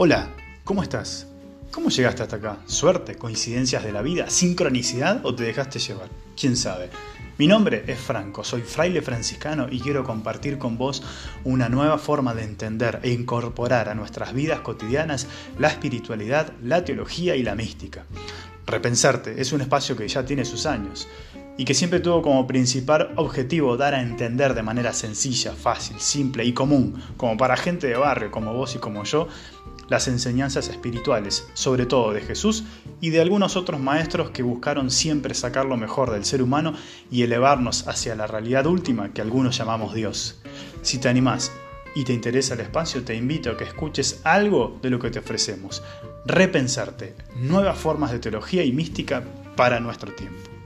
Hola, ¿cómo estás? ¿Cómo llegaste hasta acá? ¿Suerte? ¿Coincidencias de la vida? ¿Sincronicidad o te dejaste llevar? ¿Quién sabe? Mi nombre es Franco, soy fraile franciscano y quiero compartir con vos una nueva forma de entender e incorporar a nuestras vidas cotidianas la espiritualidad, la teología y la mística. Repensarte es un espacio que ya tiene sus años y que siempre tuvo como principal objetivo dar a entender de manera sencilla, fácil, simple y común, como para gente de barrio como vos y como yo, las enseñanzas espirituales, sobre todo de Jesús y de algunos otros maestros que buscaron siempre sacar lo mejor del ser humano y elevarnos hacia la realidad última que algunos llamamos Dios. Si te animás y te interesa el espacio, te invito a que escuches algo de lo que te ofrecemos. Repensarte, nuevas formas de teología y mística para nuestro tiempo.